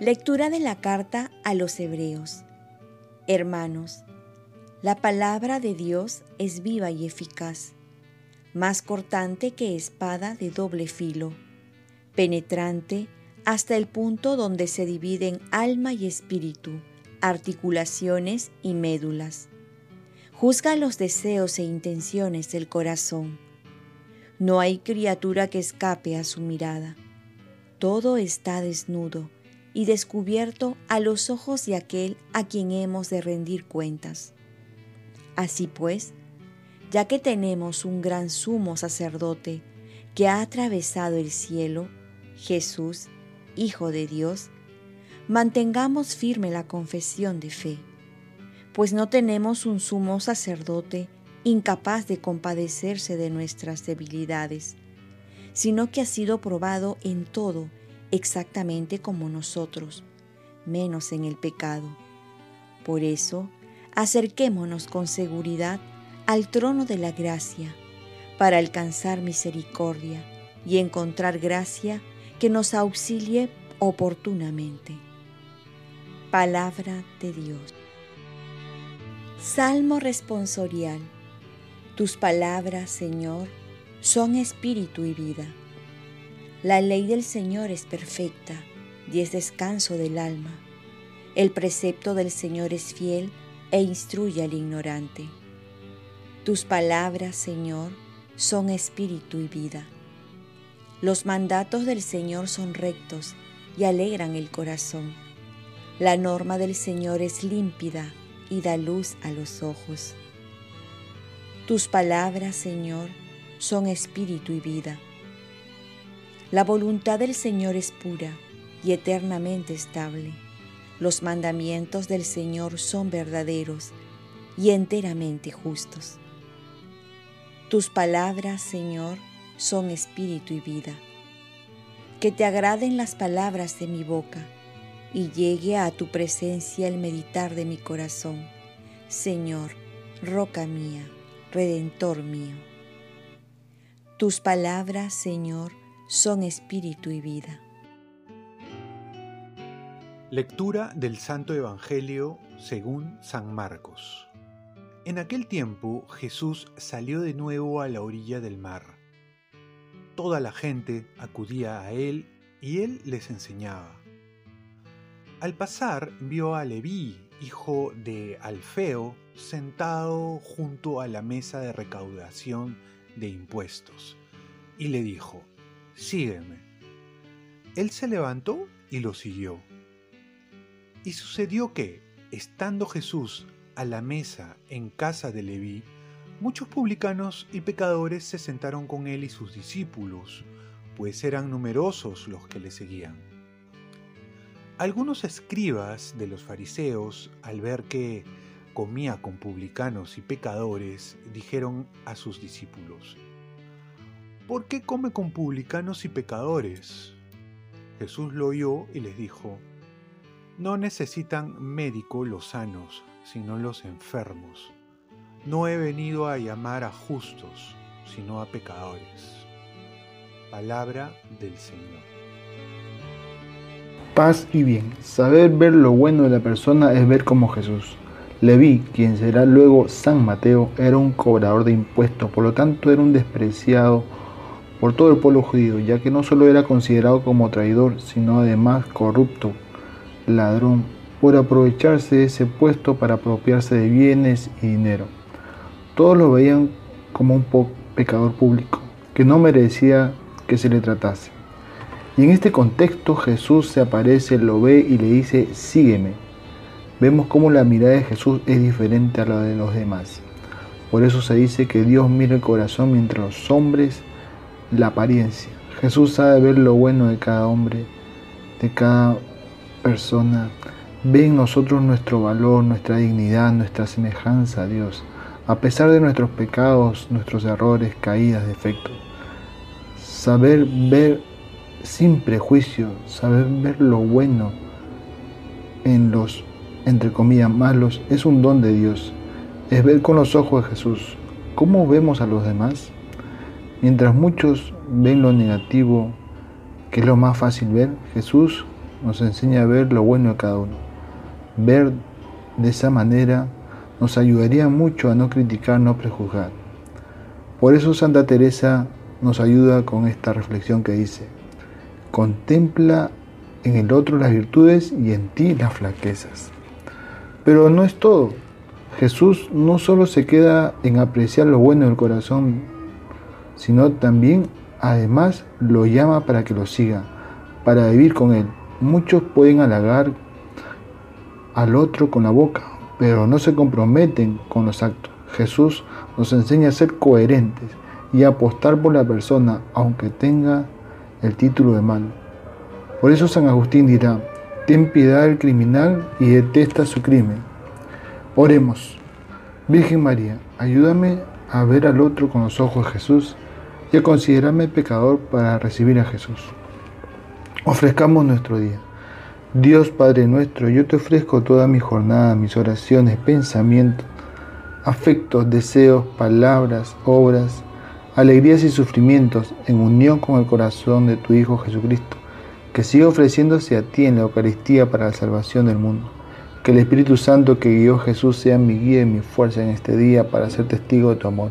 Lectura de la carta a los Hebreos. Hermanos, la palabra de Dios es viva y eficaz, más cortante que espada de doble filo, penetrante hasta el punto donde se dividen alma y espíritu, articulaciones y médulas. Juzga los deseos e intenciones del corazón. No hay criatura que escape a su mirada. Todo está desnudo y descubierto a los ojos de aquel a quien hemos de rendir cuentas. Así pues, ya que tenemos un gran sumo sacerdote que ha atravesado el cielo, Jesús, Hijo de Dios, mantengamos firme la confesión de fe, pues no tenemos un sumo sacerdote incapaz de compadecerse de nuestras debilidades, sino que ha sido probado en todo exactamente como nosotros, menos en el pecado. Por eso, acerquémonos con seguridad al trono de la gracia, para alcanzar misericordia y encontrar gracia que nos auxilie oportunamente. Palabra de Dios. Salmo responsorial. Tus palabras, Señor, son espíritu y vida. La ley del Señor es perfecta y es descanso del alma. El precepto del Señor es fiel e instruye al ignorante. Tus palabras, Señor, son espíritu y vida. Los mandatos del Señor son rectos y alegran el corazón. La norma del Señor es límpida y da luz a los ojos. Tus palabras, Señor, son espíritu y vida. La voluntad del Señor es pura y eternamente estable. Los mandamientos del Señor son verdaderos y enteramente justos. Tus palabras, Señor, son espíritu y vida. Que te agraden las palabras de mi boca y llegue a tu presencia el meditar de mi corazón. Señor, roca mía, redentor mío. Tus palabras, Señor, son espíritu y vida. Lectura del Santo Evangelio según San Marcos. En aquel tiempo Jesús salió de nuevo a la orilla del mar. Toda la gente acudía a él y él les enseñaba. Al pasar vio a Leví, hijo de Alfeo, sentado junto a la mesa de recaudación de impuestos, y le dijo, sígueme. Él se levantó y lo siguió. Y sucedió que, estando Jesús a la mesa en casa de Leví, muchos publicanos y pecadores se sentaron con él y sus discípulos, pues eran numerosos los que le seguían. Algunos escribas de los fariseos, al ver que comía con publicanos y pecadores, dijeron a sus discípulos, ¿por qué come con publicanos y pecadores? Jesús lo oyó y les dijo, No necesitan médico los sanos, sino los enfermos. No he venido a llamar a justos, sino a pecadores. Palabra del Señor. Paz y bien. Saber ver lo bueno de la persona es ver como Jesús. Leví, quien será luego San Mateo, era un cobrador de impuestos, por lo tanto era un despreciado por todo el pueblo judío, ya que no solo era considerado como traidor, sino además corrupto, ladrón, por aprovecharse de ese puesto para apropiarse de bienes y dinero. Todos lo veían como un pecador público, que no merecía que se le tratase. Y en este contexto Jesús se aparece, lo ve y le dice, sígueme. Vemos cómo la mirada de Jesús es diferente a la de los demás. Por eso se dice que Dios mira el corazón mientras los hombres la apariencia. Jesús sabe ver lo bueno de cada hombre, de cada persona. Ve en nosotros nuestro valor, nuestra dignidad, nuestra semejanza a Dios, a pesar de nuestros pecados, nuestros errores, caídas, defectos. Saber ver sin prejuicio, saber ver lo bueno en los, entre comillas, malos, es un don de Dios. Es ver con los ojos de Jesús. ¿Cómo vemos a los demás? Mientras muchos ven lo negativo, que es lo más fácil ver, Jesús nos enseña a ver lo bueno de cada uno. Ver de esa manera nos ayudaría mucho a no criticar, no prejuzgar. Por eso Santa Teresa nos ayuda con esta reflexión que dice, contempla en el otro las virtudes y en ti las flaquezas. Pero no es todo. Jesús no solo se queda en apreciar lo bueno del corazón, sino también además lo llama para que lo siga, para vivir con él. Muchos pueden halagar al otro con la boca, pero no se comprometen con los actos. Jesús nos enseña a ser coherentes y a apostar por la persona, aunque tenga el título de mal. Por eso San Agustín dirá, ten piedad del criminal y detesta su crimen. Oremos. Virgen María, ayúdame a ver al otro con los ojos de Jesús y a considerarme pecador para recibir a Jesús. Ofrezcamos nuestro día. Dios Padre nuestro, yo te ofrezco toda mi jornada, mis oraciones, pensamientos, afectos, deseos, palabras, obras, alegrías y sufrimientos en unión con el corazón de tu Hijo Jesucristo, que siga ofreciéndose a ti en la Eucaristía para la salvación del mundo. Que el Espíritu Santo que guió Jesús sea mi guía y mi fuerza en este día para ser testigo de tu amor.